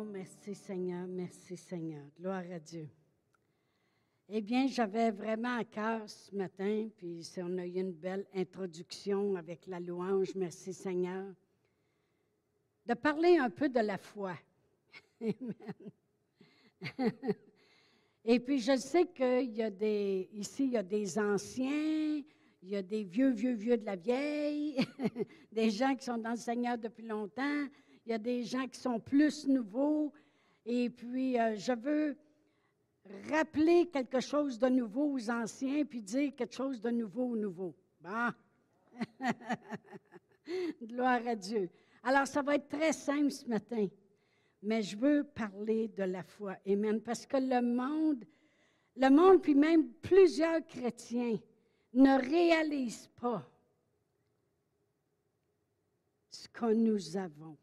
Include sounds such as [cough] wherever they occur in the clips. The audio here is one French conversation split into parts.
Oh, merci Seigneur, merci Seigneur. Gloire à Dieu. Eh bien, j'avais vraiment à cœur ce matin, puis on a eu une belle introduction avec la louange, merci Seigneur, de parler un peu de la foi. [laughs] Et puis, je sais qu'il y a des, ici, il y a des anciens, il y a des vieux, vieux, vieux de la vieille, [laughs] des gens qui sont dans le Seigneur depuis longtemps, il y a des gens qui sont plus nouveaux. Et puis, euh, je veux rappeler quelque chose de nouveau aux anciens, puis dire quelque chose de nouveau aux nouveaux. Bon. [laughs] Gloire à Dieu. Alors, ça va être très simple ce matin, mais je veux parler de la foi. Amen. Parce que le monde, le monde, puis même plusieurs chrétiens, ne réalisent pas ce que nous avons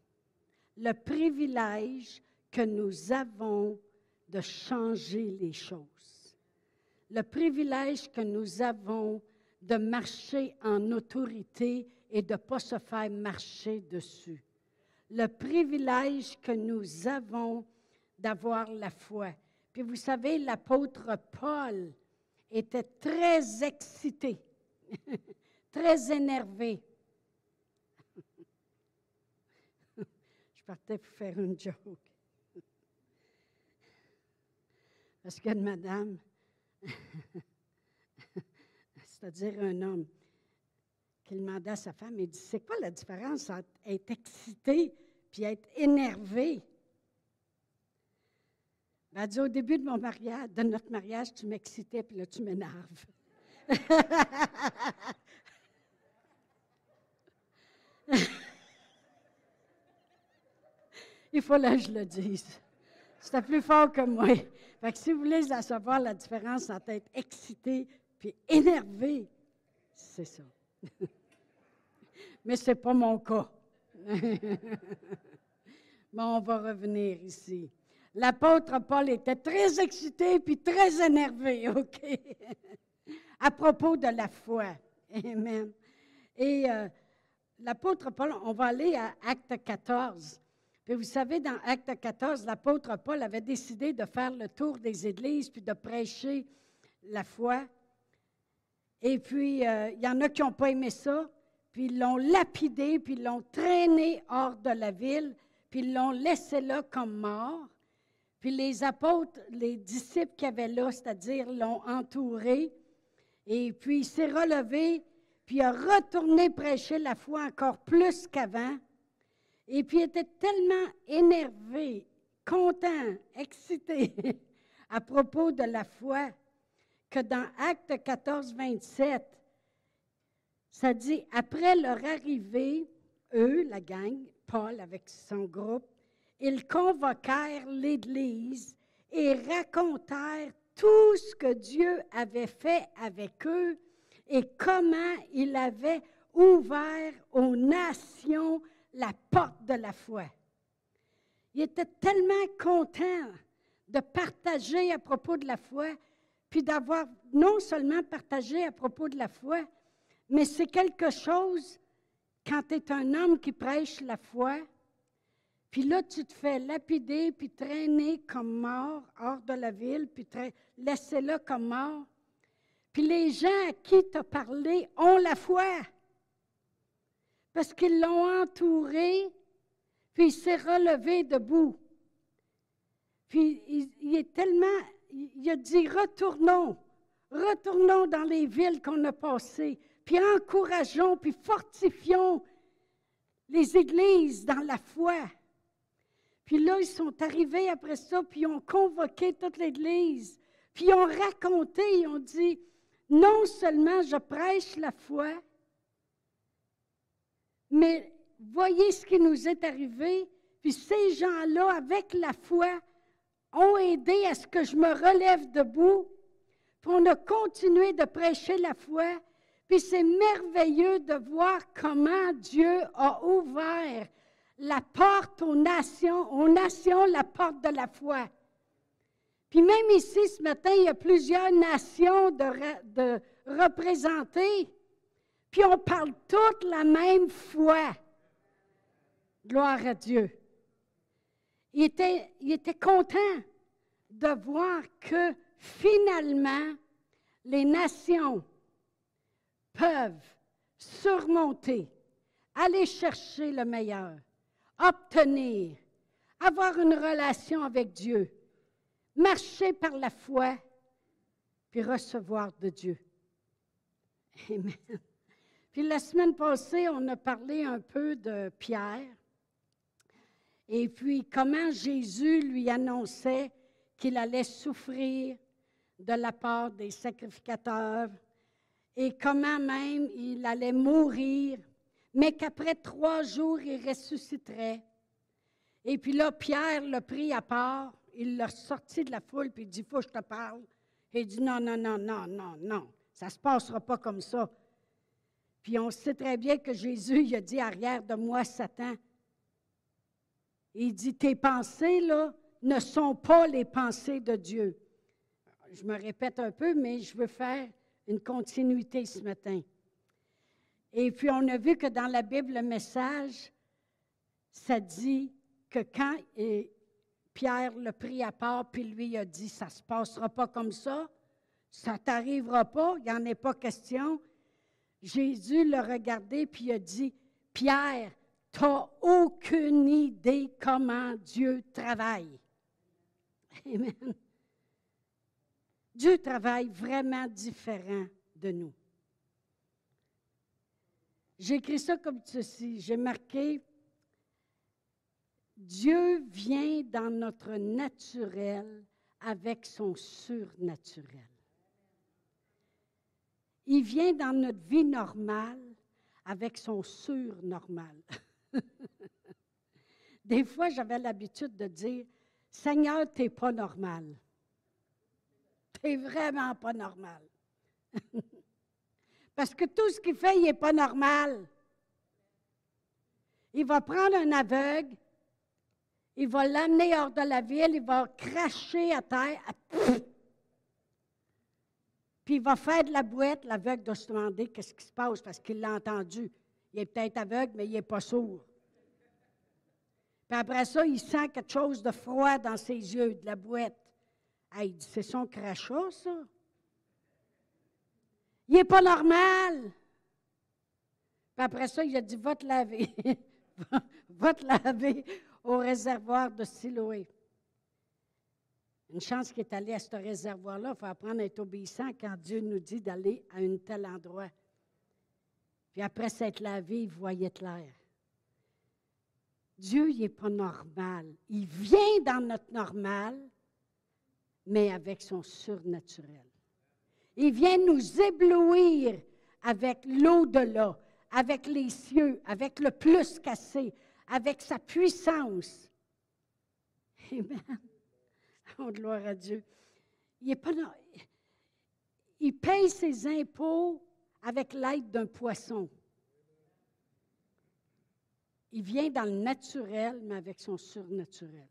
le privilège que nous avons de changer les choses. Le privilège que nous avons de marcher en autorité et de ne pas se faire marcher dessus. Le privilège que nous avons d'avoir la foi. Puis vous savez, l'apôtre Paul était très excité, [laughs] très énervé partais pour faire une joke. Parce qu'une madame, [laughs] c'est-à-dire un homme, qui demandait à sa femme, il dit, c'est quoi la différence entre être excité puis être énervé? Elle a dit, au début de mon mariage, de notre mariage, tu m'excitais, puis là, tu m'énerves. [laughs] Il faut que je le dise. C'était plus fort que moi. Fait que si vous voulez savoir la différence entre être excité puis énervé, c'est ça. [laughs] Mais ce n'est pas mon cas. [laughs] bon, on va revenir ici. L'apôtre Paul était très excité puis très énervé, [laughs] OK? à propos de la foi. Amen. Et euh, l'apôtre Paul, on va aller à Acte 14 vous savez, dans Acte 14, l'apôtre Paul avait décidé de faire le tour des églises puis de prêcher la foi. Et puis, euh, il y en a qui n'ont pas aimé ça, puis ils l'ont lapidé, puis ils l'ont traîné hors de la ville, puis ils l'ont laissé là comme mort. Puis les apôtres, les disciples qui avaient là, c'est-à-dire, l'ont entouré. Et puis il s'est relevé, puis il a retourné prêcher la foi encore plus qu'avant. Et puis il était tellement énervé, content, [laughs] excité à propos de la foi que dans Acte 14, 27, ça dit, après leur arrivée, eux, la gang, Paul avec son groupe, ils convoquèrent l'Église et racontèrent tout ce que Dieu avait fait avec eux et comment il avait ouvert aux nations la porte de la foi. Il était tellement content de partager à propos de la foi, puis d'avoir non seulement partagé à propos de la foi, mais c'est quelque chose quand tu es un homme qui prêche la foi, puis là, tu te fais lapider, puis traîner comme mort hors de la ville, puis laisser là comme mort. Puis les gens à qui tu as parlé ont la foi parce qu'ils l'ont entouré, puis il s'est relevé debout. Puis il, est tellement, il a dit, retournons, retournons dans les villes qu'on a passées, puis encourageons, puis fortifions les églises dans la foi. Puis là, ils sont arrivés après ça, puis ils ont convoqué toute l'Église, puis ils ont raconté, ils ont dit, non seulement je prêche la foi, mais voyez ce qui nous est arrivé. Puis ces gens-là, avec la foi, ont aidé à ce que je me relève debout. Puis on a continué de prêcher la foi. Puis c'est merveilleux de voir comment Dieu a ouvert la porte aux nations, aux nations la porte de la foi. Puis même ici, ce matin, il y a plusieurs nations de, représentées. On parle toute la même foi. Gloire à Dieu. il était, il était content de voir que finalement, les nations peuvent surmonter, aller chercher le meilleur, obtenir, avoir une relation avec Dieu, marcher par la foi, puis recevoir de Dieu. Amen. Puis la semaine passée, on a parlé un peu de Pierre et puis comment Jésus lui annonçait qu'il allait souffrir de la part des sacrificateurs et comment même il allait mourir, mais qu'après trois jours, il ressusciterait. Et puis là, Pierre l'a pris à part, il l'a sorti de la foule, puis il dit, faut que je te parle. Et il dit, non, non, non, non, non, non, ça ne se passera pas comme ça. Puis on sait très bien que Jésus, il a dit, arrière de moi, Satan. Il dit, tes pensées, là, ne sont pas les pensées de Dieu. Je me répète un peu, mais je veux faire une continuité ce matin. Et puis, on a vu que dans la Bible, le message, ça dit que quand Pierre le prit à part, puis lui a dit, ça ne se passera pas comme ça, ça t'arrivera pas, il n'y en est pas question. Jésus l'a regardé, puis a dit, Pierre, tu n'as aucune idée comment Dieu travaille. Amen. Dieu travaille vraiment différent de nous. J'ai écrit ça comme ceci. J'ai marqué Dieu vient dans notre naturel avec son surnaturel. Il vient dans notre vie normale avec son surnormal. [laughs] Des fois, j'avais l'habitude de dire Seigneur, tu n'es pas normal. Tu n'es vraiment pas normal. [laughs] Parce que tout ce qu'il fait, il n'est pas normal. Il va prendre un aveugle, il va l'amener hors de la ville, il va cracher à terre, [laughs] puis il va faire de la boîte. L'aveugle doit se demander qu'est-ce qui se passe parce qu'il l'a entendu. Il est peut-être aveugle, mais il n'est pas sourd. Puis après ça, il sent quelque chose de froid dans ses yeux, de la boîte. il dit, c'est son crachat, ça. Il n'est pas normal. Puis après ça, il a dit, va te laver. [laughs] va te laver au réservoir de Siloé. Une chance qu'il est allé à ce réservoir-là. Il faut apprendre à être obéissant quand Dieu nous dit d'aller à un tel endroit. Puis après s'être lavé, il voyait clair. Dieu, il n'est pas normal. Il vient dans notre normal, mais avec son surnaturel. Il vient nous éblouir avec l'au-delà, avec les cieux, avec le plus cassé, avec sa puissance. Amen. [laughs] Oh, gloire à Dieu. Il, paye ses impôts avec l'aide d'un poisson. Il vient dans le naturel, mais avec son surnaturel.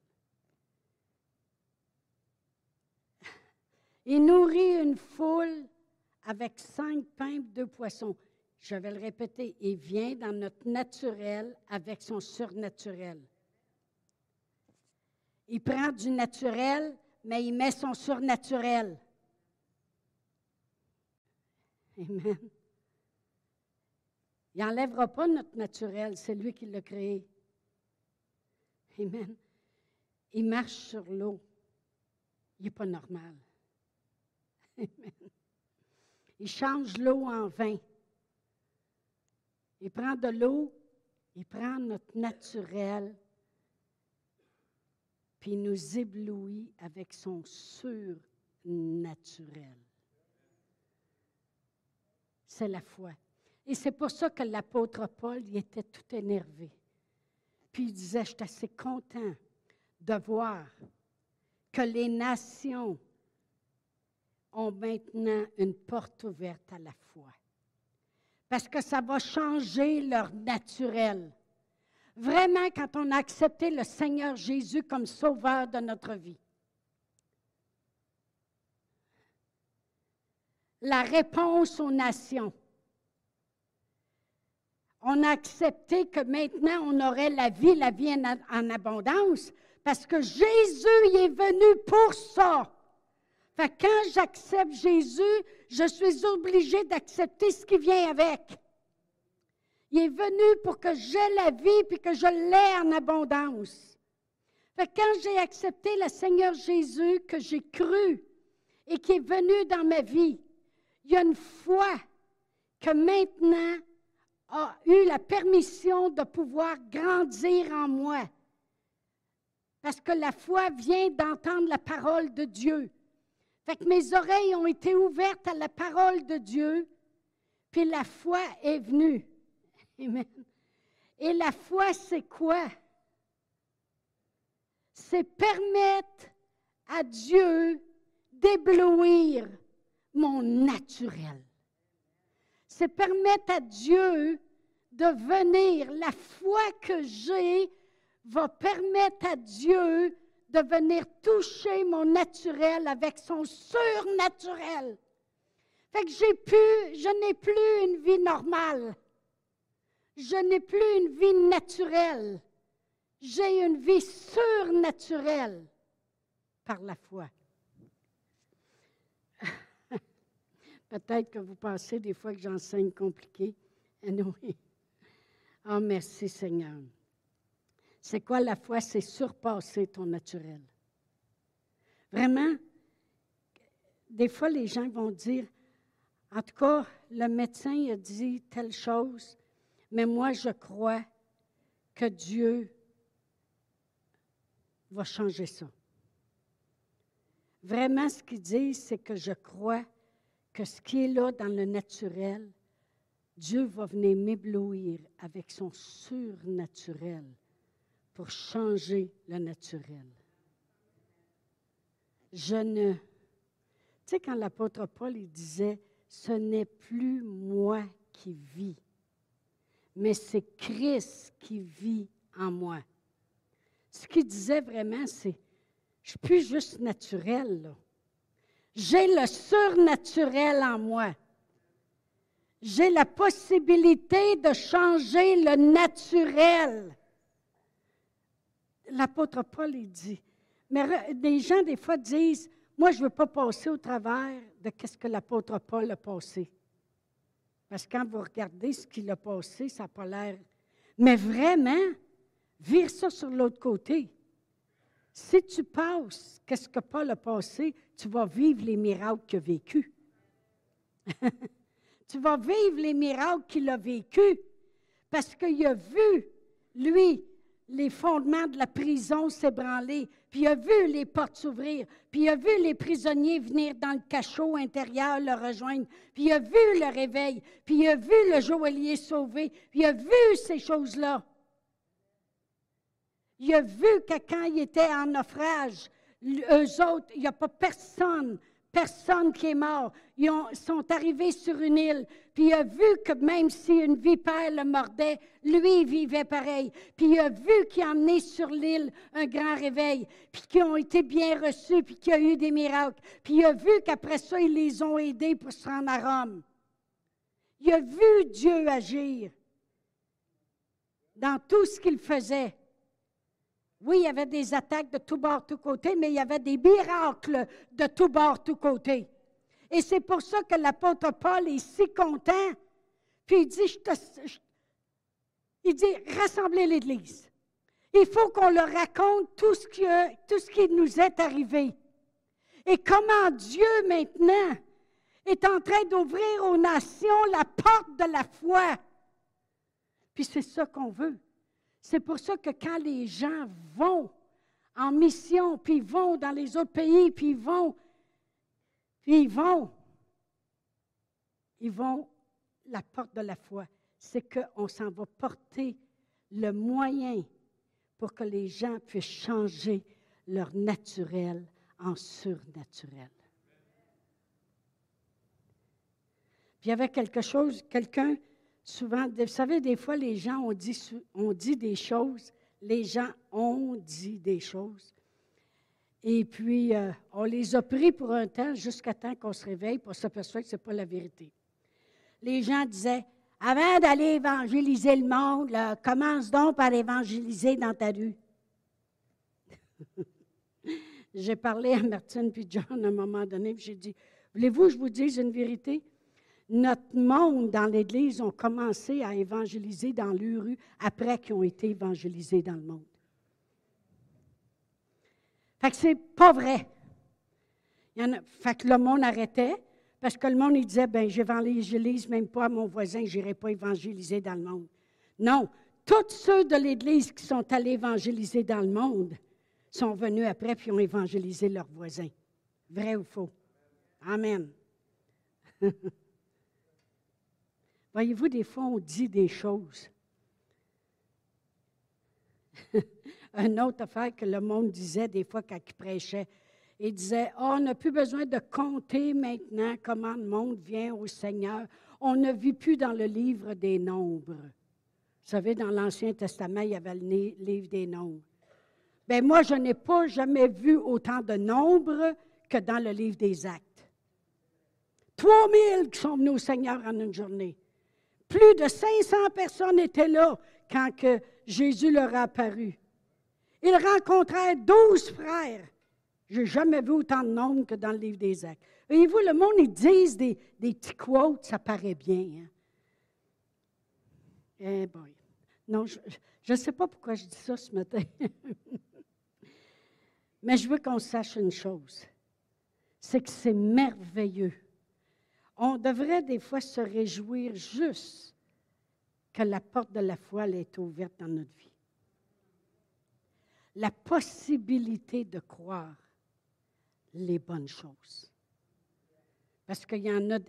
[laughs] Il nourrit une foule avec cinq pains, deux poissons. Je vais le répéter, il vient dans notre naturel avec son surnaturel. Il prend du naturel, mais il met son surnaturel. Amen. Il n'enlèvera pas notre naturel, c'est lui qui l'a créé. Amen. Il marche sur l'eau. Il n'est pas normal. Amen. Il change l'eau en vin. Il prend de l'eau, il prend notre naturel, il nous éblouit avec son surnaturel. C'est la foi. Et c'est pour ça que l'apôtre Paul il était tout énervé. Puis il disait, je suis assez content de voir que les nations ont maintenant une porte ouverte à la foi. Parce que ça va changer leur naturel. Vraiment, quand on a accepté le Seigneur Jésus comme sauveur de notre vie. La réponse aux nations. On a accepté que maintenant on aurait la vie, la vie en, abondance, Parce que Jésus est venu pour ça. Quand j'accepte Jésus, je suis obligé d'accepter ce qui vient avec. Il est venu pour que j'aie la vie puis que je l'ai en abondance. Quand j'ai accepté le Seigneur Jésus, que j'ai cru et qui est venu dans ma vie, il y a une foi que maintenant a eu la permission de pouvoir grandir en moi. Parce que la foi vient d'entendre la parole de Dieu. Que mes oreilles ont été ouvertes à la parole de Dieu, puis la foi est venue. Et la foi, c'est quoi? C'est permettre à Dieu d'éblouir mon naturel. C'est permettre à Dieu de venir. La foi que j'ai va permettre à Dieu de venir toucher mon naturel avec son surnaturel. Fait que j'ai je n'ai plus une vie normale. Je n'ai plus une vie naturelle. J'ai une vie surnaturelle par la foi. [laughs] Peut-être que vous pensez des fois que j'enseigne compliqué. Anyway. Oh, merci Seigneur. C'est quoi la foi? C'est surpasser ton naturel. Vraiment, des fois, les gens vont dire, en tout cas, le médecin a dit telle chose, mais moi, je crois que Dieu va changer ça. Vraiment, ce qu'ils disent, c'est que je crois que ce qui est là dans le naturel, Dieu va venir m'éblouir avec son surnaturel pour changer le naturel. Je ne... Tu sais, quand l'apôtre Paul il disait, ce n'est plus moi qui vis, mais c'est Christ qui vit en moi. Ce qu'il disait vraiment, c'est, je suis plus juste naturel, J'ai le surnaturel en moi. J'ai la possibilité de changer le naturel l'apôtre Paul, il dit, mais des gens, des fois, disent, moi, je ne veux pas passer au travers de ce que l'apôtre Paul a passé. Parce que quand vous regardez ce qu'il a passé, ça n'a pas l'air. Mais vraiment, vire ça sur l'autre côté. Si tu passes, qu'est-ce que Paul a passé, tu vas vivre les miracles qu'il a vécus. [laughs] tu vas vivre les miracles qu'il a vécus. Parce qu'il a vu, lui, les fondements de la prison s'ébranler, puis il a vu les portes s'ouvrir, puis il a vu les prisonniers venir dans le cachot intérieur le rejoindre, puis il a vu le réveil, puis il a vu le joaillier sauvé, puis il a vu ces choses-là. Il a vu que quand il était en naufrage, eux autres, il n'y a pas personne personne qui est mort. Ils sont arrivés sur une île, puis il a vu que même si une vipère le mordait, lui, vivait pareil. Puis il a vu qu'il a emmené sur l'île un grand réveil, puis qu'ils ont été bien reçus, puis qu'il y a eu des miracles. Puis il a vu qu'après ça, ils les ont aidés pour se rendre à Rome. Il a vu Dieu agir dans tout ce qu'il faisait. Oui, il y avait des attaques de tous bords, tous côtés, mais il y avait des miracles de tous bords, tous côtés. Et c'est pour ça que l'apôtre Paul est si content. Puis il dit, il dit, rassemblez l'Église. Il faut qu'on leur raconte tout ce qui nous est arrivé. Et comment Dieu maintenant est en train d'ouvrir aux nations la porte de la foi. Puis c'est ça qu'on veut. C'est pour ça que quand les gens vont en mission, puis vont dans les autres pays, puis vont, puis vont, ils vont la porte de la foi. C'est qu'on s'en va porter le moyen pour que les gens puissent changer leur naturel en surnaturel. Puis il y avait quelque chose, quelqu'un souvent, vous savez, des fois, les gens ont dit, des choses, les gens ont dit des choses. Et puis, euh, on les a pris pour un temps jusqu'à temps qu'on se réveille pour s'apercevoir que ce n'est pas la vérité. Les gens disaient, avant d'aller évangéliser le monde, commence donc par évangéliser dans ta rue. [laughs] j'ai parlé à Martine puis John à un moment donné, j'ai dit Voulez-vous que je vous dise une vérité? Notre monde dans l'Église ont commencé à évangéliser dans l'URU après qu'ils ont été évangélisés dans le monde. Fait que c'est pas vrai. Fait que le monde arrêtait parce que le monde il disait ben j'évangélise même pas à mon voisin, je n'irai pas évangéliser dans le monde. Non, tous ceux de l'Église qui sont allés évangéliser dans le monde sont venus après puis ont évangélisé leurs voisins. Vrai ou faux? Amen. [laughs] Voyez-vous, des fois, on dit des choses. [laughs] Une autre affaire que le monde disait des fois quand il prêchait, il disait, oh, on n'a plus besoin de compter maintenant comment le monde vient au Seigneur. On ne vit plus dans le livre des nombres. Vous savez, dans l'Ancien Testament, il y avait le livre des nombres. Bien, moi, je n'ai pas jamais vu autant de nombres que dans le livre des Actes. 3000 qui sont venus au Seigneur en une journée. Plus de 500 personnes étaient là quand Jésus leur a apparu. Ils rencontrèrent 12 frères. Je n'ai jamais vu autant de nombres que dans le livre des Actes. Voyez-vous, le monde, ils disent des, des petits quotes, ça paraît bien. Hein? Eh boy. Non, je ne sais pas pourquoi je dis ça ce matin. [laughs] Mais je veux qu'on sache une chose. C'est que c'est merveilleux. On devrait des fois se réjouir juste que la porte de la foi est ouverte dans notre vie. La possibilité de croire les bonnes choses. Parce qu'il y en a,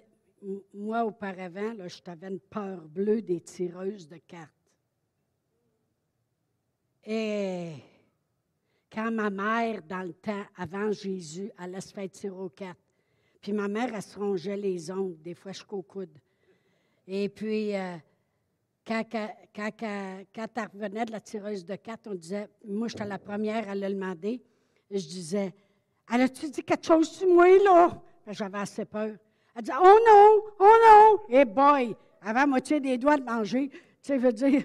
moi auparavant, là, j'avais une peur bleue des tireuses de cartes. Et quand ma mère, dans le temps, avant Jésus, allait se faire tirer aux cartes, puis ma mère, elle se rongeait les ongles, des fois jusqu'au coude. Et puis, euh, quand, quand, quand, elle revenait de la tireuse de cartes, on disait, moi, j'étais la première à le demander. je disais, elle a-tu dit quelque chose sur moi, là? J'avais assez peur. Elle disait, oh non, oh non! Et boy, avant moitié des doigts de manger, tu sais, veut dire.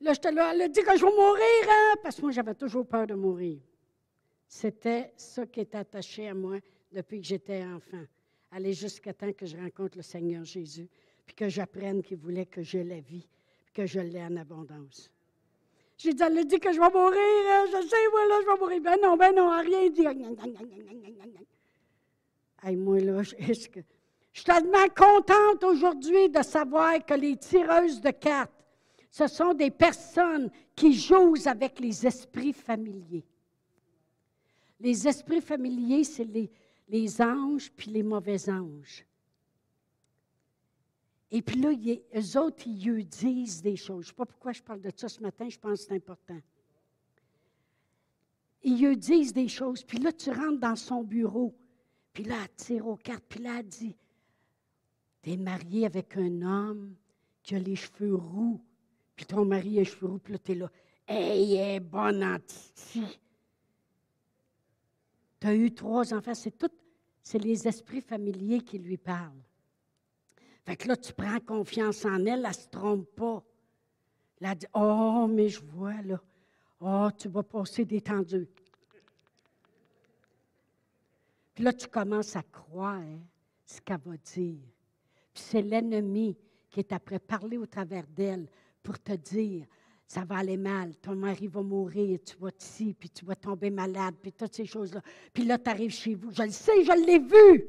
Là, j'étais là, elle a dit que je vais mourir, hein? Parce que moi, j'avais toujours peur de mourir. C'était ça qui est attaché à moi depuis que j'étais enfant. Aller jusqu'à temps que je rencontre le Seigneur Jésus, puis que j'apprenne qu'il voulait que j'ai la vie, puis que je l'ai en abondance. J'ai dit, elle a dit que je vais mourir, hein, je sais, voilà, je vais mourir. Ben non, ben non, rien dit. Hey, moi, là, [laughs] je, je suis tellement contente aujourd'hui de savoir que les tireuses de cartes, ce sont des personnes qui jouent avec les esprits familiers. Les esprits familiers, c'est les, anges puis les mauvais anges. Et puis là, eux autres, ils lui disent des choses. Je ne sais pas pourquoi je parle de ça ce matin, je pense que c'est important. Ils lui disent des choses, puis là, tu rentres dans son bureau, puis là, elle tire aux cartes, puis là, elle dit Tu es marié avec un homme qui a les cheveux roux, puis ton mari a les cheveux roux, puis là, tu es là. Hey, elle est bonne tu as eu trois enfants. C'est tout, c'est les esprits familiers qui lui parlent. Fait que là, tu prends confiance en elle, elle ne se trompe pas. Elle dit Oh, mais je vois là. Oh, tu vas passer détendu. Puis là, tu commences à croire ce qu'elle va dire. Puis c'est l'ennemi qui est après parler au travers d'elle pour te dire ça va aller mal, ton mari va mourir, tu vas ici, puis tu vas tomber malade, puis toutes ces choses-là. Puis là, tu arrives chez vous. Je le sais, je l'ai vu.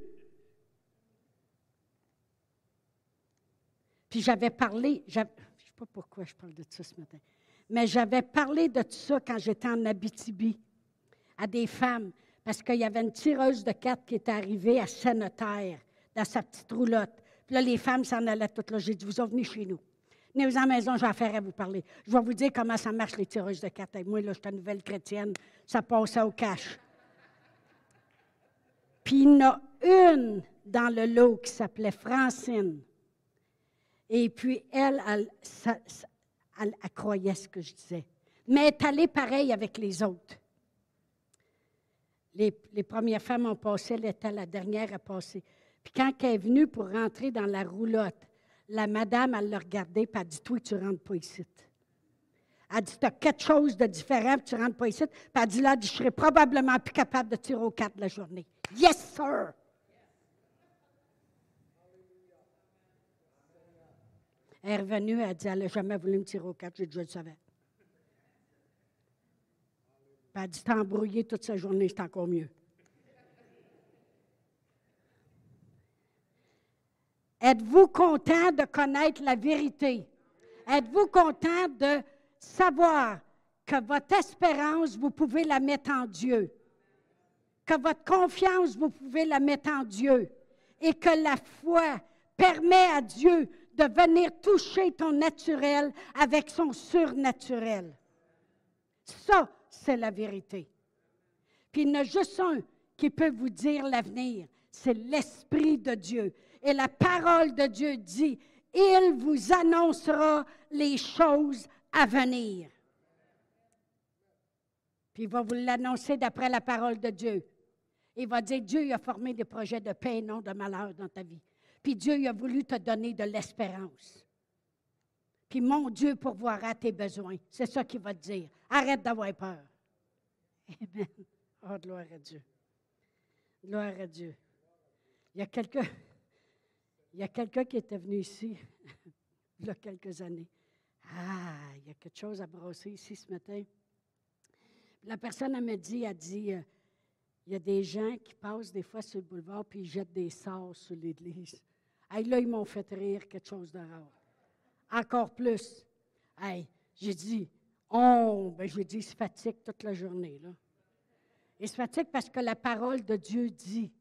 Puis j'avais parlé, je ne sais pas pourquoi je parle de ça ce matin, mais j'avais parlé de tout ça quand j'étais en Abitibi à des femmes, parce qu'il y avait une tireuse de cartes qui était arrivée à saint dans sa petite roulotte. Puis là, les femmes s'en allaient toutes là. J'ai dit, vous venez chez nous. Venez-vous en maison, j'ai affaire à vous parler. Je vais vous dire comment ça marche, les tireuses de cartes. Moi, là, je suis nouvelle chrétienne. Ça passait au cash. Puis il y en a une dans le lot qui s'appelait Francine. Et puis, elle, elle, elle, croyait ce que je disais. Mais elle est allée pareil avec les autres. Les, les, premières femmes ont passé, elle était la dernière à passer. Puis quand elle est venue pour rentrer dans la roulotte, la madame, elle l'a regardé et elle dit Toi, tu ne rentres pas ici. Elle dit, tu as quelque chose de différent, puis tu ne rentres pas ici. Puis elle dit, là, je serai probablement plus capable de tirer au quatre la journée. Yes, sir! Elle est revenue, elle a dit, elle n'a jamais voulu me tirer au quatre, j'ai déjà le savais. Puis elle a dit, t'as embrouillé toute sa journée, c'est encore mieux. Êtes-vous content de connaître la vérité? Êtes-vous content de savoir que votre espérance, vous pouvez la mettre en Dieu? Que votre confiance, vous pouvez la mettre en Dieu? Et que la foi permet à Dieu de venir toucher ton naturel avec son surnaturel? Ça, c'est la vérité. Puis il y en a juste un qui peut vous dire l'avenir, c'est l'Esprit de Dieu. Et la parole de Dieu dit, il vous annoncera les choses à venir. Puis il va vous l'annoncer d'après la parole de Dieu. Il va dire, Dieu a formé des projets de paix et non de malheur dans ta vie. Puis Dieu a voulu te donner de l'espérance. Puis mon Dieu pourvoira tes besoins. C'est ça qu'il va te dire. Arrête d'avoir peur. Amen. Oh, gloire à Dieu. Gloire à Dieu. Il y a quelqu'un. Il y a quelqu'un qui était venu ici [laughs] il y a quelques années. Ah, il y a quelque chose à brosser ici ce matin. La personne m'a dit, a dit, euh, il y a des gens qui passent des fois sur le boulevard puis ils jettent des sorts sur l'église. Hey, là, ils m'ont fait rire quelque chose de. Encore plus. Hey, j'ai dit, oh, ben j'ai dit, il se fatigue toute la journée. Là. Il se fatigue parce que la parole de Dieu dit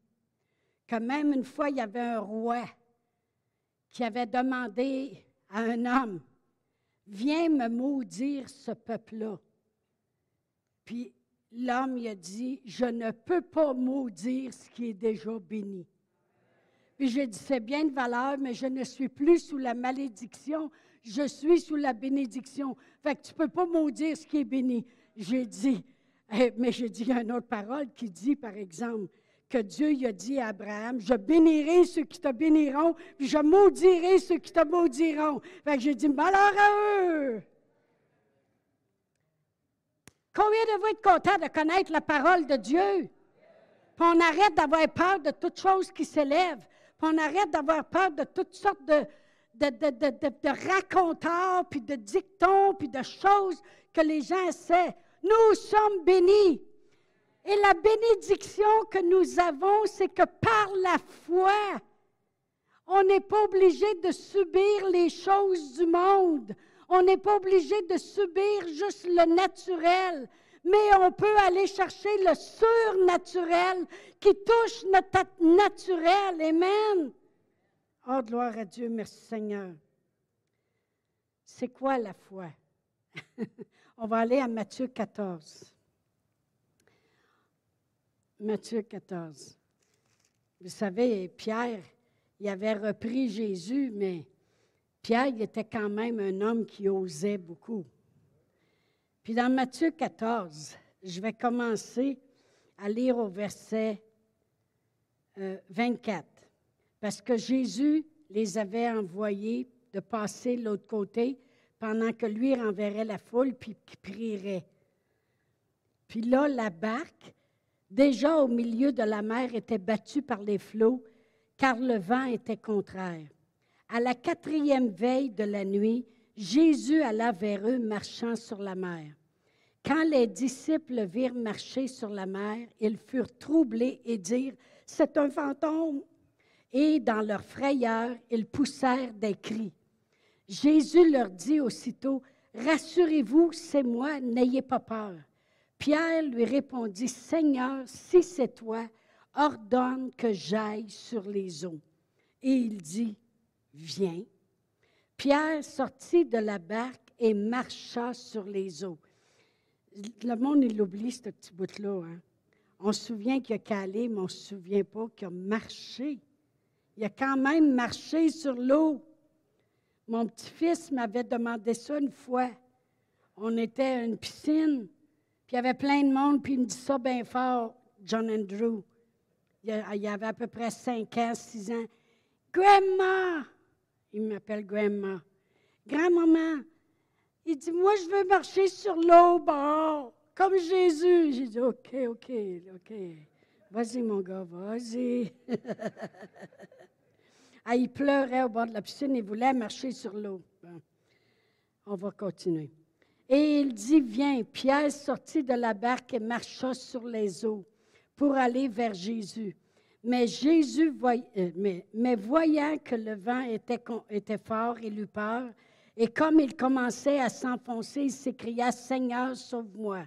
que même une fois, il y avait un roi qui avait demandé à un homme, viens me maudire ce peuple-là. Puis l'homme il a dit, je ne peux pas maudire ce qui est déjà béni. Puis j'ai dit, c'est bien de valeur, mais je ne suis plus sous la malédiction, je suis sous la bénédiction. Fait que tu ne peux pas maudire ce qui est béni. J'ai dit, eh, mais j'ai dit une autre parole qui dit, par exemple, que Dieu a dit à Abraham, je bénirai ceux qui te béniront, puis je maudirai ceux qui te maudiront. Fait j'ai dit, malheur à eux! Combien de vous êtes contents de connaître la parole de Dieu? On arrête d'avoir peur de toutes choses qui s'élèvent. Puis on arrête d'avoir peur de toutes sortes de, de, de, de, racontars, puis de dictons, puis de choses que les gens essaient. Nous sommes bénis. Et la bénédiction que nous avons, c'est que par la foi, on n'est pas obligé de subir les choses du monde. On n'est pas obligé de subir juste le naturel, mais on peut aller chercher le surnaturel qui touche notre naturel. Amen. Oh, gloire à Dieu, merci Seigneur. C'est quoi la foi? [laughs] on va aller à Matthieu 14. Matthieu 14. Vous savez, Pierre, il avait repris Jésus, mais Pierre il était quand même un homme qui osait beaucoup. Puis dans Matthieu 14, je vais commencer à lire au verset 24, euh, parce que Jésus les avait envoyés de passer l'autre côté pendant que lui renverrait la foule puis prierait. Puis là, la barque déjà au milieu de la mer, était battu par les flots, car le vent était contraire. À la quatrième veille de la nuit, Jésus alla vers eux marchant sur la mer. Quand les disciples virent marcher sur la mer, ils furent troublés et dirent, C'est un fantôme. Et dans leur frayeur, ils poussèrent des cris. Jésus leur dit aussitôt, Rassurez-vous, c'est moi, n'ayez pas peur. Pierre lui répondit, Seigneur, si c'est toi, ordonne que j'aille sur les eaux. Et il dit, Viens. Pierre sortit de la barque et marcha sur les eaux. Le monde, il oublie ce petit bout-là. Hein. On se souvient qu'il a calé, mais on ne se souvient pas qu'il a marché. Il a quand même marché sur l'eau. Mon petit-fils m'avait demandé ça une fois. On était à une piscine, il y avait plein de monde, puis il me dit ça bien fort, John Andrew. Il y avait à peu près 5 ans, 6 ans. Grandma! Il m'appelle Grandma. Grand-maman, Il dit, moi, je veux marcher sur l'eau, bon, comme Jésus. J'ai dit, OK, OK, OK. Vas-y, mon gars, vas-y. [laughs] ah, il pleurait au bord de la piscine, il voulait marcher sur l'eau. On va continuer. Et il dit, viens. Pierre sortit de la barque et marcha sur les eaux pour aller vers Jésus. Mais Jésus, euh, voyant que le vent était, était fort, il eut peur. Et comme il commençait à s'enfoncer, il s'écria, Seigneur, sauve-moi.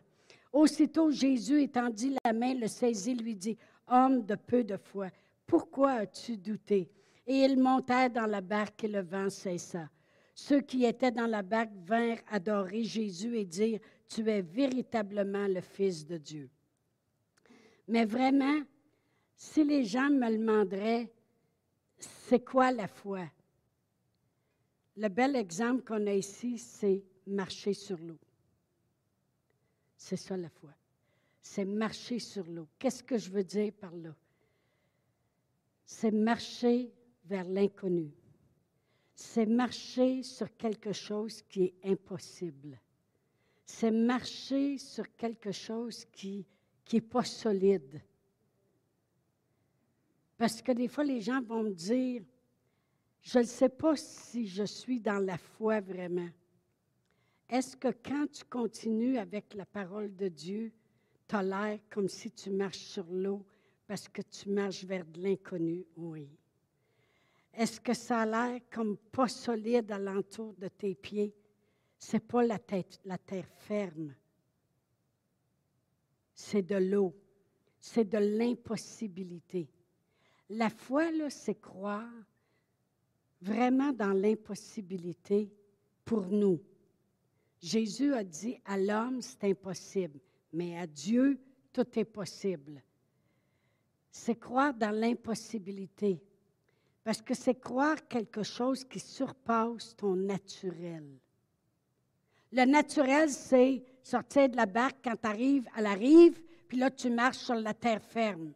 Aussitôt Jésus étendit la main, le saisit, lui dit, Homme de peu de foi, pourquoi as-tu douté? Et il monta dans la barque et le vent cessa. Ceux qui étaient dans la barque vinrent adorer Jésus et dire, Tu es véritablement le Fils de Dieu. Mais vraiment, si les gens me demanderaient, c'est quoi la foi? Le bel exemple qu'on a ici, c'est marcher sur l'eau. C'est ça la foi. C'est marcher sur l'eau. Qu'est-ce que je veux dire par là? C'est marcher vers l'inconnu c'est marcher sur quelque chose qui est impossible. C'est marcher sur quelque chose qui n'est pas solide. Parce que des fois, les gens vont me dire, je ne sais pas si je suis dans la foi vraiment. Est-ce que quand tu continues avec la parole de Dieu, tu as l'air comme si tu marches sur l'eau parce que tu marches vers de l'inconnu? Oui. Est-ce que ça a l'air comme pas solide alentour de tes pieds? Ce n'est pas la, tête, la terre ferme. C'est de l'eau. C'est de l'impossibilité. La foi, là, c'est croire vraiment dans l'impossibilité pour nous. Jésus a dit à l'homme, c'est impossible, mais à Dieu, tout est possible. C'est croire dans l'impossibilité. Parce que c'est croire quelque chose qui surpasse ton naturel. Le naturel, c'est sortir de la barque quand tu arrives à la rive, puis là, tu marches sur la terre ferme.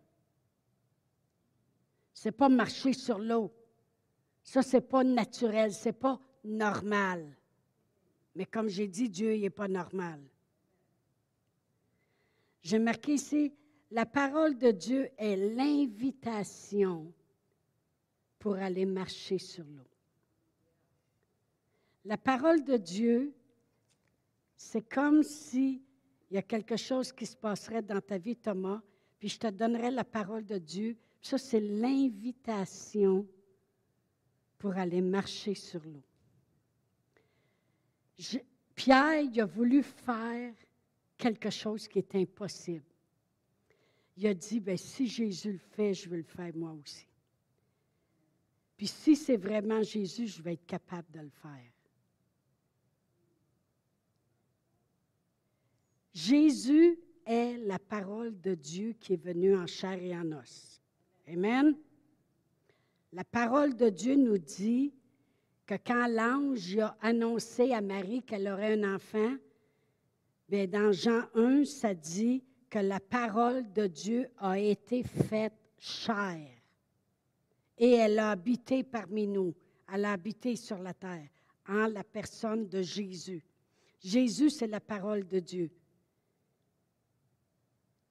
C'est pas marcher sur l'eau. Ça, c'est pas naturel, c'est pas normal. Mais comme j'ai dit, Dieu, n'est pas normal. J'ai marqué ici, la parole de Dieu est l'invitation pour aller marcher sur l'eau. La parole de Dieu, c'est comme si il y a quelque chose qui se passerait dans ta vie, Thomas, puis je te donnerais la parole de Dieu. Ça, c'est l'invitation pour aller marcher sur l'eau. Pierre, il a voulu faire quelque chose qui est impossible. Il a dit, ben, si Jésus le fait, je veux le faire moi aussi. Puis si c'est vraiment Jésus, je vais être capable de le faire. Jésus est la parole de Dieu qui est venue en chair et en os. Amen. La parole de Dieu nous dit que quand l'ange a annoncé à Marie qu'elle aurait un enfant, bien dans Jean 1, ça dit que la parole de Dieu a été faite chair et elle a habité parmi nous. Elle a habité sur la terre en la personne de Jésus. Jésus, c'est la parole de Dieu.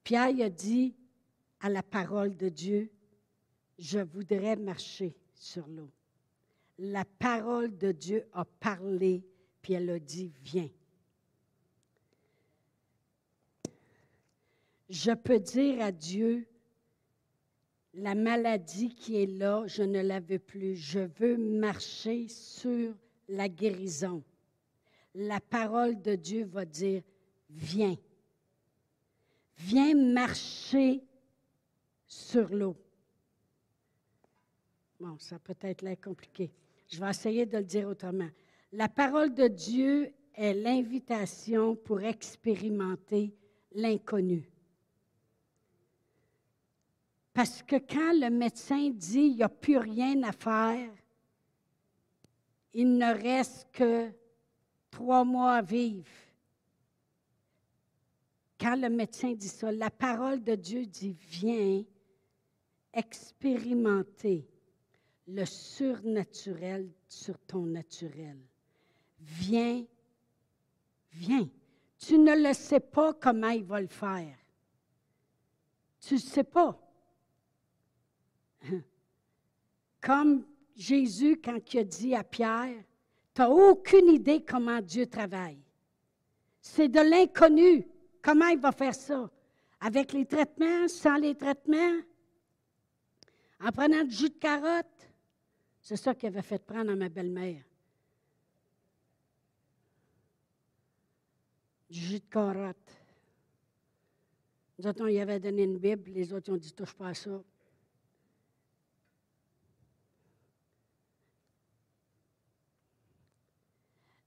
Pierre a dit à la parole de Dieu, je voudrais marcher sur l'eau. La parole de Dieu a parlé, puis elle a dit, viens. Je peux dire à Dieu, la maladie qui est là, je ne la veux plus. Je veux marcher sur la guérison. La parole de Dieu va dire, viens. Viens marcher sur l'eau. Bon, ça peut être compliqué. Je vais essayer de le dire autrement. La parole de Dieu est l'invitation pour expérimenter l'inconnu. Parce que quand le médecin dit il n'y a plus rien à faire, il ne reste que trois mois à vivre. Quand le médecin dit ça, la parole de Dieu dit viens expérimenter le surnaturel sur ton naturel. Viens Viens. Tu ne le sais pas comment il va le faire. Tu ne sais pas. [laughs] Comme Jésus, quand il a dit à Pierre, tu n'as aucune idée comment Dieu travaille. C'est de l'inconnu. Comment il va faire ça? Avec les traitements, sans les traitements? En prenant du jus de carotte? C'est ça qu'il avait fait prendre à ma belle-mère. Du jus de carotte. Nous autres, on y avait donné une Bible, les autres ont dit touche pas à ça.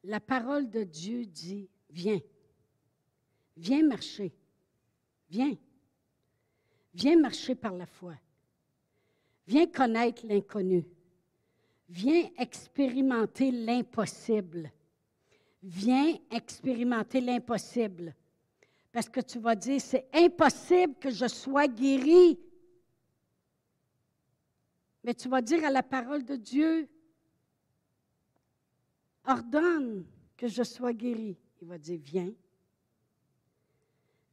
La parole de Dieu dit Viens. Viens marcher. Viens. Viens marcher par la foi. Viens connaître l'inconnu. Viens expérimenter l'impossible. Viens expérimenter l'impossible. Parce que tu vas dire, c'est impossible que je sois guéri. Mais tu vas dire à la parole de Dieu, ordonne que je sois guéri. Il va dire, viens.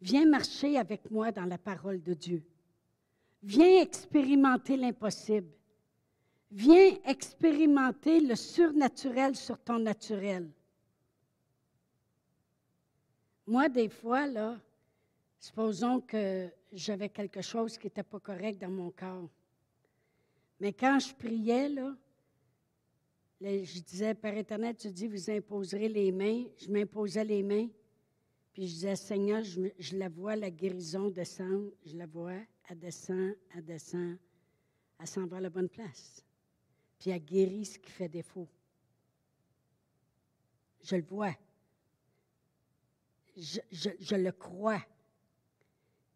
Viens marcher avec moi dans la parole de Dieu. Viens expérimenter l'impossible. Viens expérimenter le surnaturel sur ton naturel. Moi, des fois, là, supposons que j'avais quelque chose qui n'était pas correct dans mon corps. Mais quand je priais, là, je disais, Père éternel, tu dis, vous imposerez les mains. Je m'imposais les mains. Puis je disais, Seigneur, je, la vois, la guérison descendre. Je la vois, elle descend, elle descend. Elle s'en va à la bonne place. Puis elle guérit ce qui fait défaut. Je le vois. Je le crois.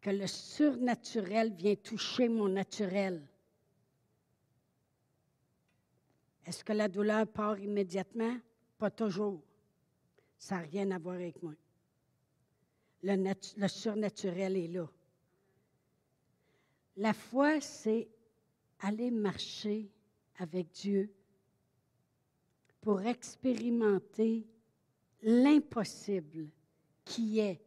Que le surnaturel vient toucher mon naturel. Est-ce que la douleur part immédiatement? Pas toujours. Ça n'a rien à voir avec moi. Le, surnaturel est là. La foi, c'est aller marcher avec Dieu pour expérimenter l'impossible qui est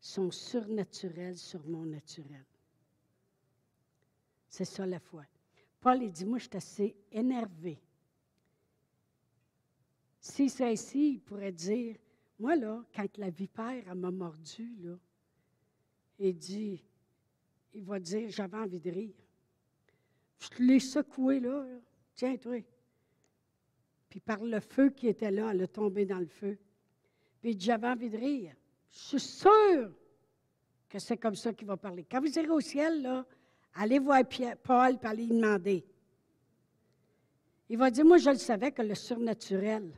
son surnaturel sur mon naturel. C'est ça la foi. Paul, il dit, moi, je suis assez énervé si c'est ici, il pourrait dire, moi, là, quand la vipère m'a mordu, là, il dit, il va dire, j'avais envie de rire. Je l'ai secoué, là, Tiens, toi. Puis par le feu qui était là, elle est tombée dans le feu. Puis il dit, j'avais envie de rire. Je suis sûr que c'est comme ça qu'il va parler. Quand vous irez au ciel, là, allez voir Paul et allez lui demander. Il va dire, moi, je le savais que le surnaturel,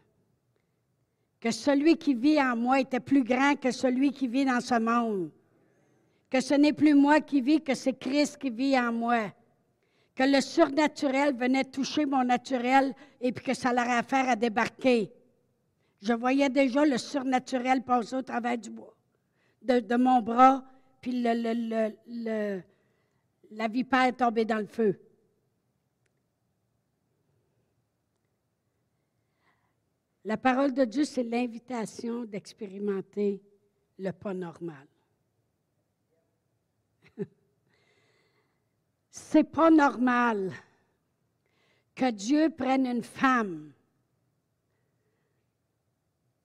que celui qui vit en moi était plus grand que celui qui vit dans ce monde, que ce n'est plus moi qui vis, que c'est Christ qui vit en moi, que le surnaturel venait toucher mon naturel et puis que ça l'aurait affaire à débarquer. Je voyais déjà le surnaturel passer au travers du bois, de, mon bras, puis la vipère tomber dans le feu. La parole de Dieu, c'est l'invitation d'expérimenter le pas normal. [laughs] c'est pas normal que Dieu prenne une femme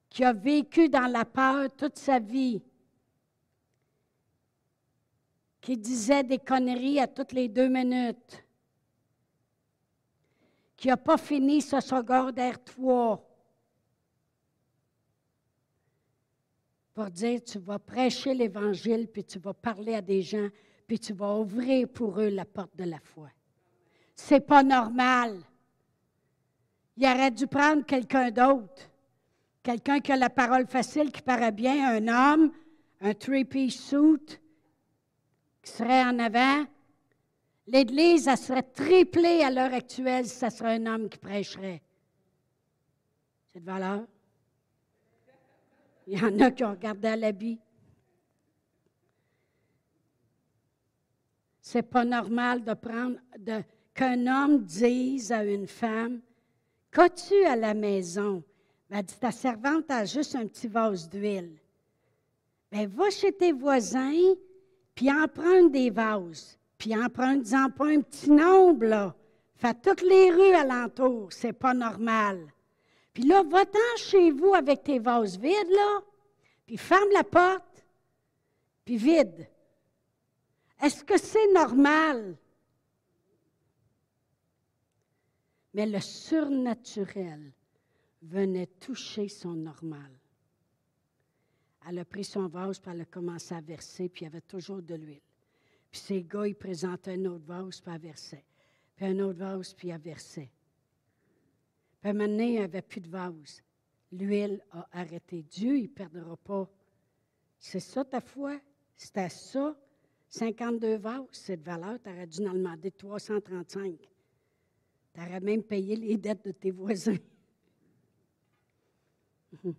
qui a vécu dans la peur toute sa vie, qui disait des conneries à toutes les deux minutes, qui n'a pas fini ce secondaire 3, pour dire, tu vas prêcher l'Évangile, puis tu vas parler à des gens, puis tu vas ouvrir pour eux la porte de la foi. C'est pas normal. Il aurait dû prendre quelqu'un d'autre. Quelqu'un qui a la parole facile, qui paraît bien, un homme, un three-piece suit, qui serait en avant. L'Église, elle serait triplée à l'heure actuelle si ce serait un homme qui prêcherait. C'est de valeur. Il y en a qui ont regardé à l'habit. C'est pas normal de prendre, qu'un homme dise à une femme Qu'as-tu à la maison? Elle dit Ta servante a juste un petit vase d'huile. ben va chez tes voisins, puis emprunte des vases. Puis emprunte-en pas un petit nombre, là. Fais toutes les rues alentour, c'est pas normal. Puis là, va-t'en chez vous avec tes vases vides, là, puis ferme la porte, puis vide. Est-ce que c'est normal? Mais le surnaturel venait toucher son normal. Elle a pris son vase, puis elle a commencé à verser, puis il y avait toujours de l'huile. Puis ces gars, ils présentaient un autre vase, puis elle versait. Puis un autre vase, puis elle versait. Puis un il n'y avait plus de vase. L'huile a arrêté. Dieu, il ne perdra pas. C'est ça ta foi? C'était ça? 52 vases, cette valeur, tu aurais dû en demander 335. Tu aurais même payé les dettes de tes voisins. [laughs]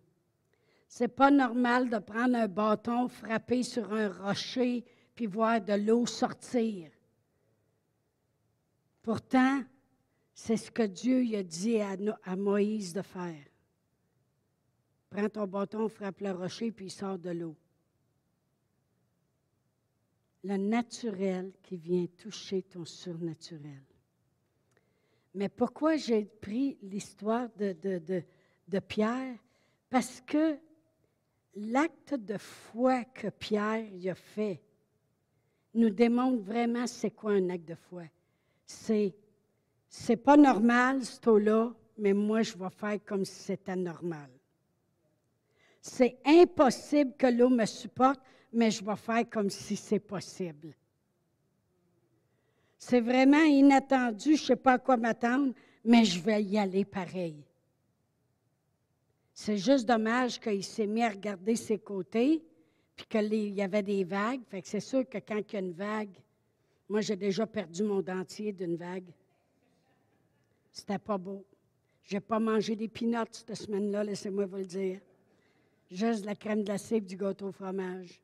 C'est pas normal de prendre un bâton, frapper sur un rocher, puis voir de l'eau sortir. Pourtant, c'est ce que Dieu a dit à, Moïse de faire. Prends ton bâton, frappe le rocher, puis il sort de l'eau. Le naturel qui vient toucher ton surnaturel. Mais pourquoi j'ai pris l'histoire de, Pierre? Parce que l'acte de foi que Pierre a fait nous démontre vraiment c'est quoi un acte de foi. C'est c'est pas normal ce eau-là, mais moi je vais faire comme si c'était normal. C'est impossible que l'eau me supporte, mais je vais faire comme si c'est possible. C'est vraiment inattendu, je ne sais pas à quoi m'attendre, mais je vais y aller pareil. C'est juste dommage qu'il s'est mis à regarder ses côtés, puis qu'il y avait des vagues. Fait que c'est sûr que quand il y a une vague, moi j'ai déjà perdu mon dentier d'une vague. C'était pas beau. Je n'ai pas mangé des peanuts cette semaine-là, laissez-moi vous le dire. Juste de la crème glacée et du gâteau au fromage.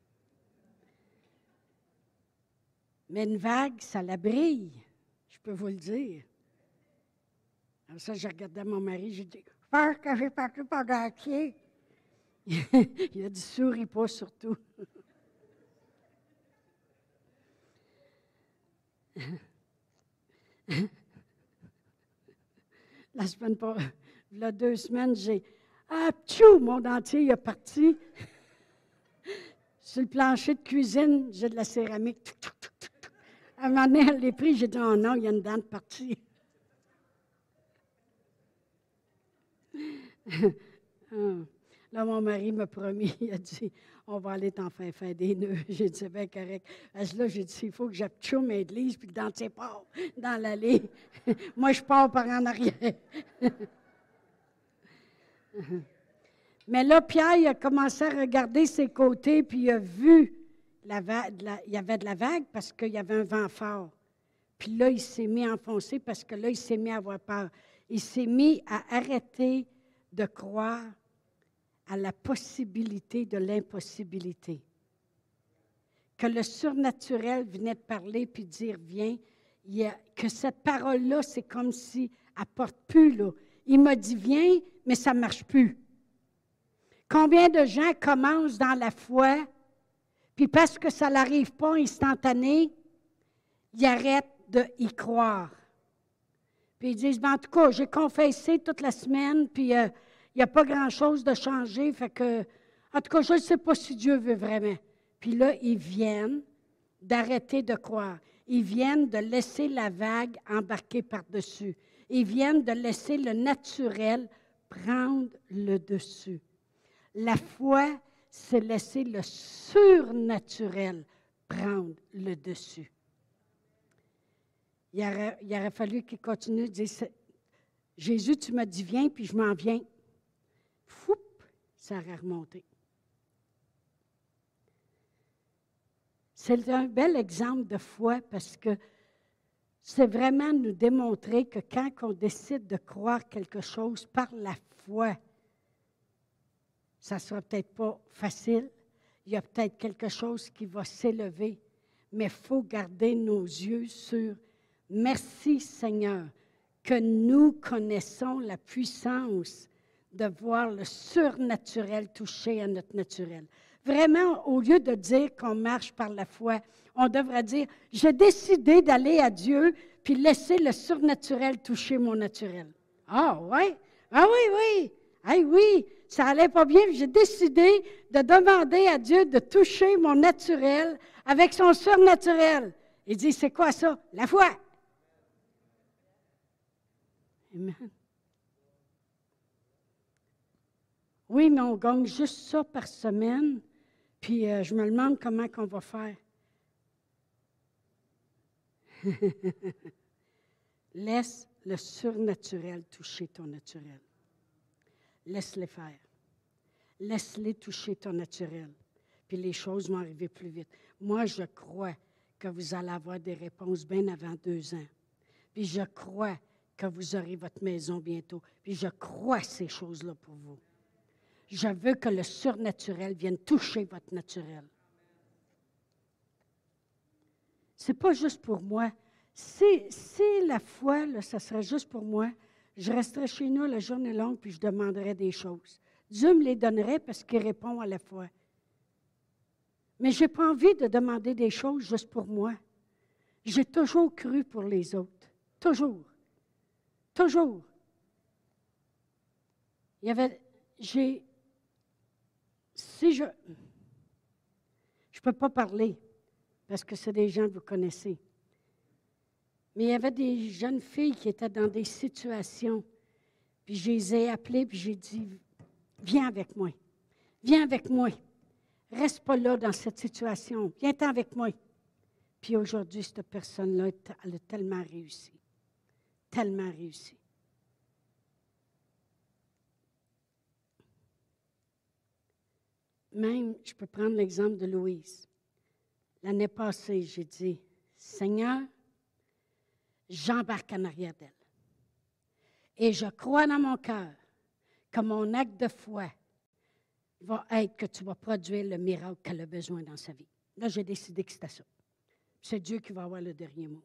Mais une vague, ça la brille, je peux vous le dire. Alors ça, j'ai regardé mon mari, j'ai dit, parce que j'ai parti par entier. Il a dit, souris pas surtout. [laughs] [laughs] La semaine pas, il y a deux semaines, j'ai Ah, tchou, mon dentier il est parti. Sur le plancher de cuisine, j'ai de la céramique. À un moment donné, elle l'a pris, j'ai dit Oh non, il y a une dent de partie. [laughs] Ah. Là, mon mari m'a promis, [laughs] il a dit, on va aller t'en faire faire des nœuds. [laughs] J'ai dit, c'est bien correct. Parce que là, j'ai dit, il faut que j'appuie mes église, puis que dans tes pas dans l'allée. [laughs] Moi, je pars par en arrière. Mais là, Pierre, il a commencé à regarder ses côtés, puis il a vu, la il y avait de la vague parce qu'il y avait un vent fort. Puis là, il s'est mis à enfoncer parce que là, il s'est mis à avoir peur. Il s'est mis à arrêter de croire à la possibilité de l'impossibilité. Que le surnaturel venait de parler puis dire viens, que cette parole-là, c'est comme si elle porte plus. Là. Il m'a dit viens, mais ça ne marche plus. Combien de gens commencent dans la foi, puis parce que ça n'arrive pas instantané, ils arrêtent d'y croire. Puis ils disent, ben, en tout cas, j'ai confessé toute la semaine, puis euh, il n'y a pas grand-chose de changé. Fait que, en tout cas, je ne sais pas si Dieu veut vraiment. Puis là, ils viennent d'arrêter de croire. Ils viennent de laisser la vague embarquer par-dessus. Ils viennent de laisser le naturel prendre le dessus. La foi, c'est laisser le surnaturel prendre le dessus. Il aurait, aurait fallu qu'il continue de dire, Jésus, tu m'as dit, viens, puis je m'en viens foup, ça aurait remonté. C'est un bel exemple de foi parce que c'est vraiment nous démontrer que quand on décide de croire quelque chose par la foi, ça ne sera peut-être pas facile, il y a peut-être quelque chose qui va s'élever, mais il faut garder nos yeux sur Merci Seigneur que nous connaissons la puissance de voir le surnaturel toucher à notre naturel. vraiment, au lieu de dire qu'on marche par la foi, on devrait dire, j'ai décidé d'aller à Dieu puis laisser le surnaturel toucher mon naturel. Ah oui, ah oui, oui, ah oui, ça allait pas bien, j'ai décidé de demander à Dieu de toucher mon naturel avec son surnaturel. Il dit, c'est quoi ça? La foi. Amen. Oui, mais on gagne juste ça par semaine, puis euh, je me demande comment qu'on va faire. [laughs] Laisse le surnaturel toucher ton naturel. Laisse-les faire. Laisse-les toucher ton naturel. Puis les choses vont arriver plus vite. Moi, je crois que vous allez avoir des réponses bien avant deux ans. Puis je crois que vous aurez votre maison bientôt. Puis je crois ces choses-là pour vous. Je veux que le surnaturel vienne toucher votre naturel. C'est pas juste pour moi. Si, la foi, là, ça serait juste pour moi, je resterais chez nous la journée longue puis je demanderais des choses. Dieu me les donnerait parce qu'il répond à la foi. Mais je n'ai pas envie de demander des choses juste pour moi. J'ai toujours cru pour les autres. Toujours. Toujours. Il y avait. J'ai. Si je. Je ne peux pas parler parce que c'est des gens que vous connaissez. Mais il y avait des jeunes filles qui étaient dans des situations. Puis je les ai appelées, puis j'ai dit Viens avec moi. Viens avec moi. Reste pas là dans cette situation. Viens-t'en avec moi. Puis aujourd'hui, cette personne-là, elle a tellement réussi. Tellement réussi. Même, je peux prendre l'exemple de Louise. L'année passée, j'ai dit, Seigneur, j'embarque en arrière d'elle. Et je crois dans mon cœur que mon acte de foi va être que tu vas produire le miracle qu'elle a besoin dans sa vie. Là, j'ai décidé que c'était ça. C'est Dieu qui va avoir le dernier mot.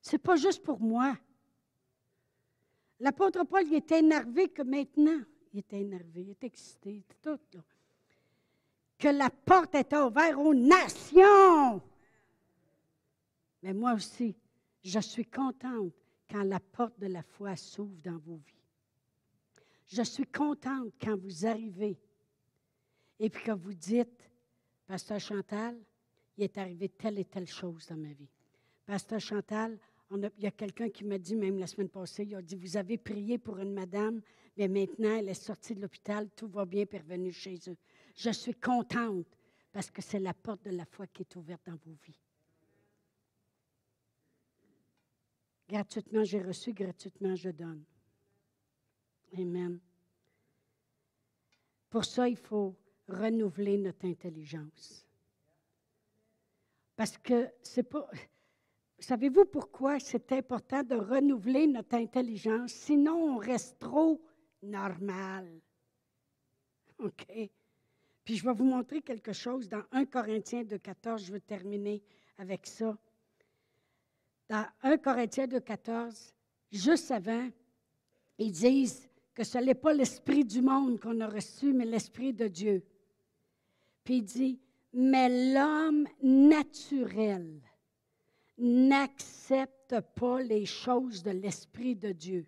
Ce n'est pas juste pour moi. L'apôtre Paul, il était énervé que maintenant, il était énervé, il était excité, tout. Là. Que la porte était ouverte aux nations. Mais moi aussi, je suis contente quand la porte de la foi s'ouvre dans vos vies. Je suis contente quand vous arrivez et puis que vous dites, Pasteur Chantal, il est arrivé telle et telle chose dans ma vie. Pasteur Chantal, il y a quelqu'un qui m'a dit, même la semaine passée, il a dit, vous avez prié pour une madame, mais maintenant elle est sortie de l'hôpital, tout va bien, puis revenue chez eux. Je suis contente parce que c'est la porte de la foi qui est ouverte dans vos vies. Gratuitement, j'ai reçu, gratuitement, je donne. Amen. Pour ça, il faut renouveler notre intelligence. Parce que c'est pas. Savez-vous pourquoi c'est important de renouveler notre intelligence? Sinon, on reste trop normal. OK? Puis je vais vous montrer quelque chose dans 1 Corinthiens 2,14. Je veux terminer avec ça. Dans 1 Corinthiens 2,14, juste avant, ils disent que ce n'est pas l'esprit du monde qu'on a reçu, mais l'esprit de Dieu. Puis il dit, mais l'homme naturel n'accepte pas les choses de l'esprit de Dieu.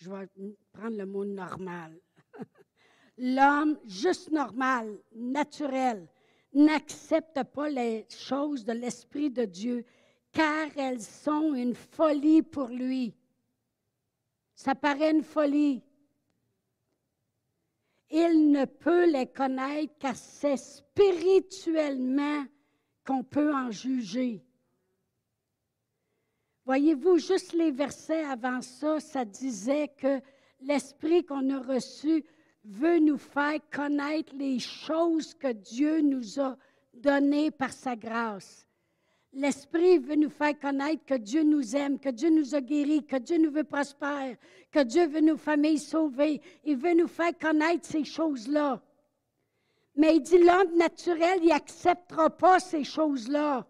Je vais prendre le mot normal. [laughs] L'homme juste normal, naturel, n'accepte pas les choses de l'esprit de Dieu, car elles sont une folie pour lui. Ça paraît une folie. Il ne peut les connaître car c'est spirituellement qu'on peut en juger. Voyez-vous, juste les versets avant ça, ça disait que l'Esprit qu'on a reçu veut nous faire connaître les choses que Dieu nous a données par sa grâce. L'Esprit veut nous faire connaître que Dieu nous aime, que Dieu nous a guéris, que Dieu nous veut prospérer, que Dieu veut nos familles sauver. Il veut nous faire connaître ces choses-là. Mais il dit l'homme naturel, il n'acceptera pas ces choses-là.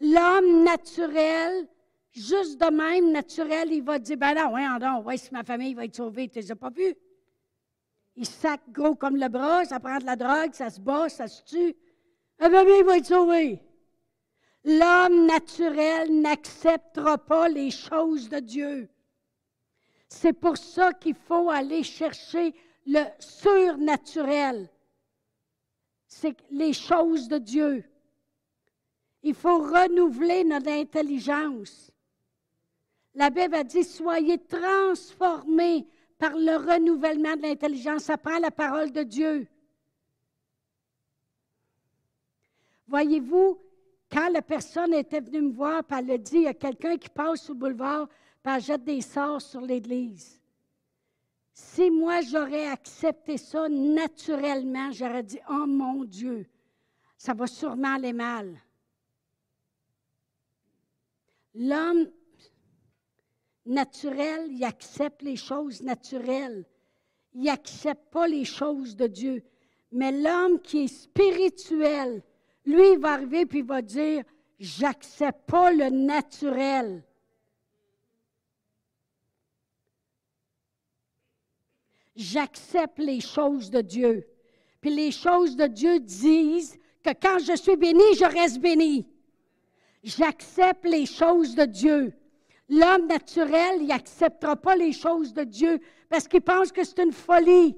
L'homme naturel, juste de même naturel, il va dire, ben non, ouais, non, ouais, si ma famille va être sauvée, tu ne les as pas vus. il sac gros comme le bras, ça prend de la drogue, ça se bat, ça se tue. Un bébé va être sauvé. L'homme naturel n'acceptera pas les choses de Dieu. C'est pour ça qu'il faut aller chercher le surnaturel. C'est les choses de Dieu. Il faut renouveler notre intelligence. La Bible a dit, soyez transformés par le renouvellement de l'intelligence. Ça la parole de Dieu. Voyez-vous, quand la personne était venue me voir, elle a dit, il y a quelqu'un qui passe sur le boulevard, puis elle jette des sorts sur l'Église. Si moi j'aurais accepté ça naturellement, j'aurais dit, oh mon Dieu, ça va sûrement aller mal. L'homme naturel, il accepte les choses naturelles. Il n'accepte pas les choses de Dieu. Mais l'homme qui est spirituel, lui, il va arriver puis il va dire, j'accepte pas le naturel. J'accepte les choses de Dieu. Puis les choses de Dieu disent que quand je suis béni, je reste béni. J'accepte les choses de Dieu. L'homme naturel, il n'acceptera pas les choses de Dieu parce qu'il pense que c'est une folie.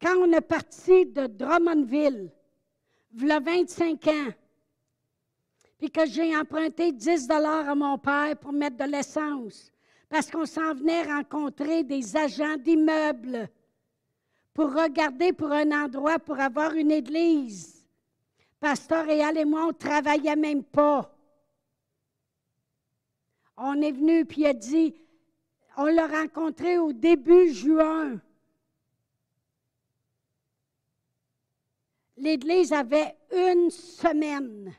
Quand on est parti de Drummondville, il y a 25 ans, puis que j'ai emprunté 10 dollars à mon père pour mettre de l'essence, parce qu'on s'en venait rencontrer des agents d'immeubles pour regarder pour un endroit pour avoir une église. Pasteur Réal et moi, on ne travaillait même pas. On est venu, puis il a dit, on l'a rencontré au début juin. L'Église avait une semaine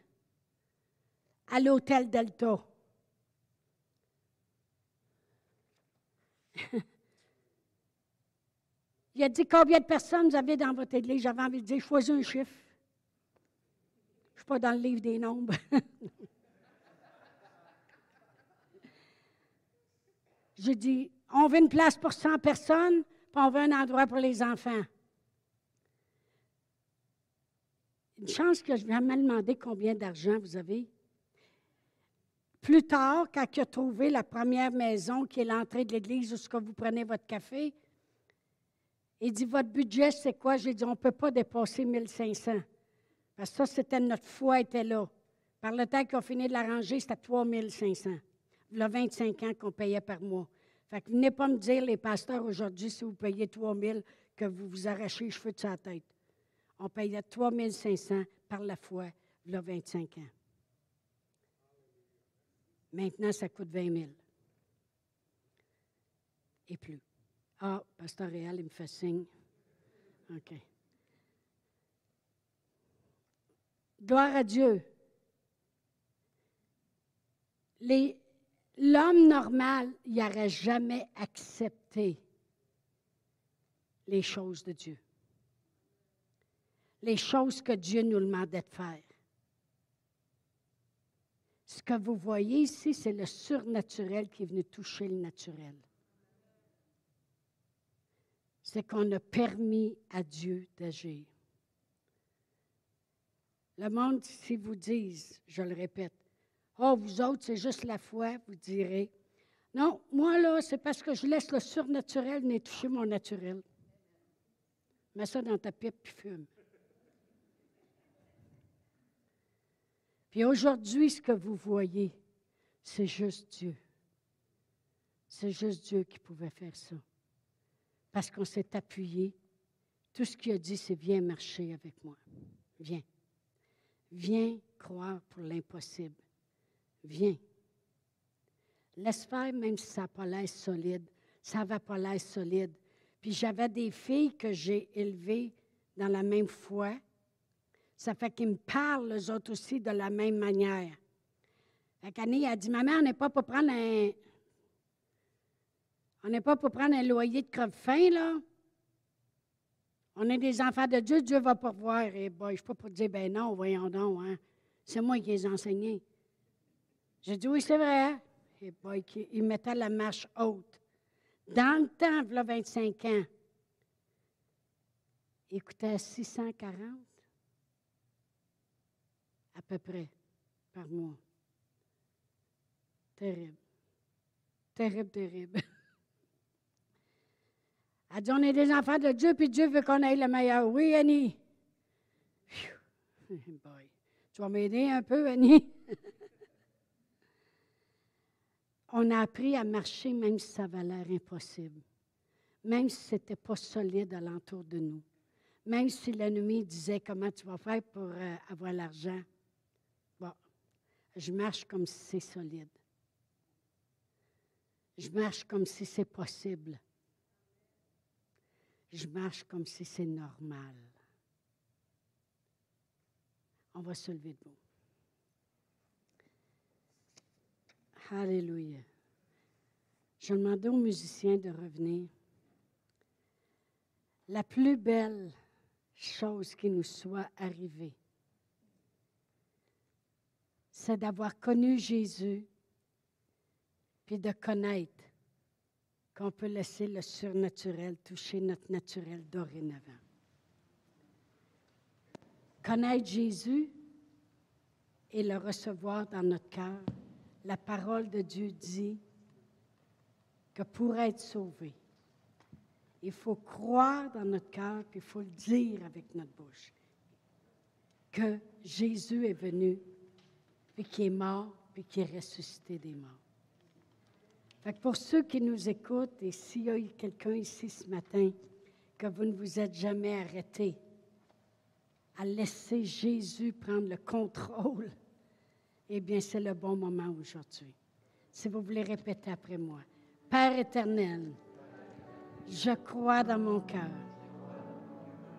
à l'hôtel Delta. [laughs] Il a dit combien de personnes vous avez dans votre église? J'avais envie de dire choisis un chiffre. Je ne suis pas dans le livre des nombres. [laughs] J'ai dit on veut une place pour 100 personnes, puis on veut un endroit pour les enfants. Une chance que je vais me demander combien d'argent vous avez. Plus tard, quand il a trouvé la première maison qui est l'entrée de l'église où vous prenez votre café, il dit Votre budget, c'est quoi? J'ai dit On ne peut pas dépasser 1500. Parce que ça, c'était notre foi était là. Par le temps qu'on finit de l'arranger, c'était 3500. A 25 ans qu'on payait par mois. Fait que venez pas me dire, les pasteurs, aujourd'hui, si vous payez 3000, que vous vous arrachez les cheveux de sa tête. On payait 3500 par la foi, a 25 ans. Maintenant, ça coûte 20 000. Et plus. Ah, Pasteur Réal, il me fait signe. OK. Gloire à Dieu. L'homme normal, il n'aurait jamais accepté les choses de Dieu. Les choses que Dieu nous demandait de faire. Ce que vous voyez ici, c'est le surnaturel qui est venu toucher le naturel. C'est qu'on a permis à Dieu d'agir. Le monde, si vous disent, je le répète, oh, vous autres, c'est juste la foi, vous direz, non, moi, là, c'est parce que je laisse le surnaturel venir toucher mon naturel. Mets ça dans ta pipe puis fume. Puis aujourd'hui, ce que vous voyez, c'est juste Dieu. C'est juste Dieu qui pouvait faire ça. Parce qu'on s'est appuyé. Tout ce qu'il a dit, c'est viens marcher avec moi. Viens. Viens croire pour l'impossible. Viens. Laisse faire, même si ça n'a pas l'air solide. Ça va pas l'air solide. Puis j'avais des filles que j'ai élevées dans la même foi ça fait qu'ils me parlent, eux autres aussi, de la même manière. Fait qu'Annie a dit Maman, on n'est pas pour prendre un. On n'est pas pour prendre un loyer de creve-fin, là. On est des enfants de Dieu, Dieu va pourvoir. Et eh boy, je ne suis pas pour dire ben non, voyons donc, hein. C'est moi qui les ai enseignés. J'ai dit oui, c'est vrai. Et boy, il mettait la marche haute. Dans le temps, il y a 25 ans, il coûtait 640 à peu près par mois. Terrible. Terrible, terrible. [laughs] Elle dit, on est des enfants de Dieu, puis Dieu veut qu'on aille le meilleur. Oui, Annie. [laughs] Boy. Tu vas m'aider un peu, Annie? On a appris à marcher même si ça avait l'air impossible, même si ce n'était pas solide alentour de nous, même si l'ennemi disait comment tu vas faire pour euh, avoir l'argent. Bon, je marche comme si c'est solide. Je marche comme si c'est possible. Je marche comme si c'est normal. On va se lever debout. Alléluia. Je demandais aux musiciens de revenir. La plus belle chose qui nous soit arrivée, c'est d'avoir connu Jésus, puis de connaître qu'on peut laisser le surnaturel toucher notre naturel dorénavant. Connaître Jésus et le recevoir dans notre cœur la parole de Dieu dit que pour être sauvé, il faut croire dans notre cœur, puis il faut le dire avec notre bouche, que Jésus est venu, puis qu'il est mort, puis qu'il est ressuscité des morts. Fait pour ceux qui nous écoutent, et s'il y a quelqu'un ici ce matin, que vous ne vous êtes jamais arrêté à laisser Jésus prendre le contrôle eh bien, c'est le bon moment aujourd'hui. Si vous voulez répéter après moi. Père éternel, je crois dans mon cœur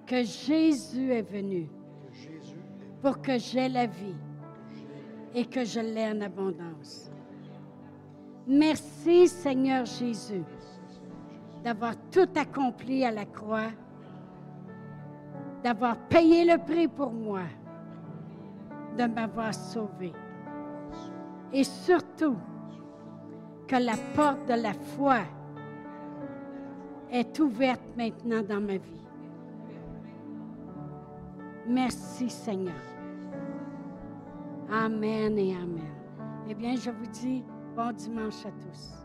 que Jésus est venu pour que j'aie la vie et que je l'ai en abondance. Merci Seigneur Jésus d'avoir tout accompli à la croix, d'avoir payé le prix pour moi, de m'avoir sauvé et surtout que la porte de la foi est ouverte maintenant dans ma vie. Merci Seigneur. Amen et Amen. Eh bien, je vous dis bon dimanche à tous.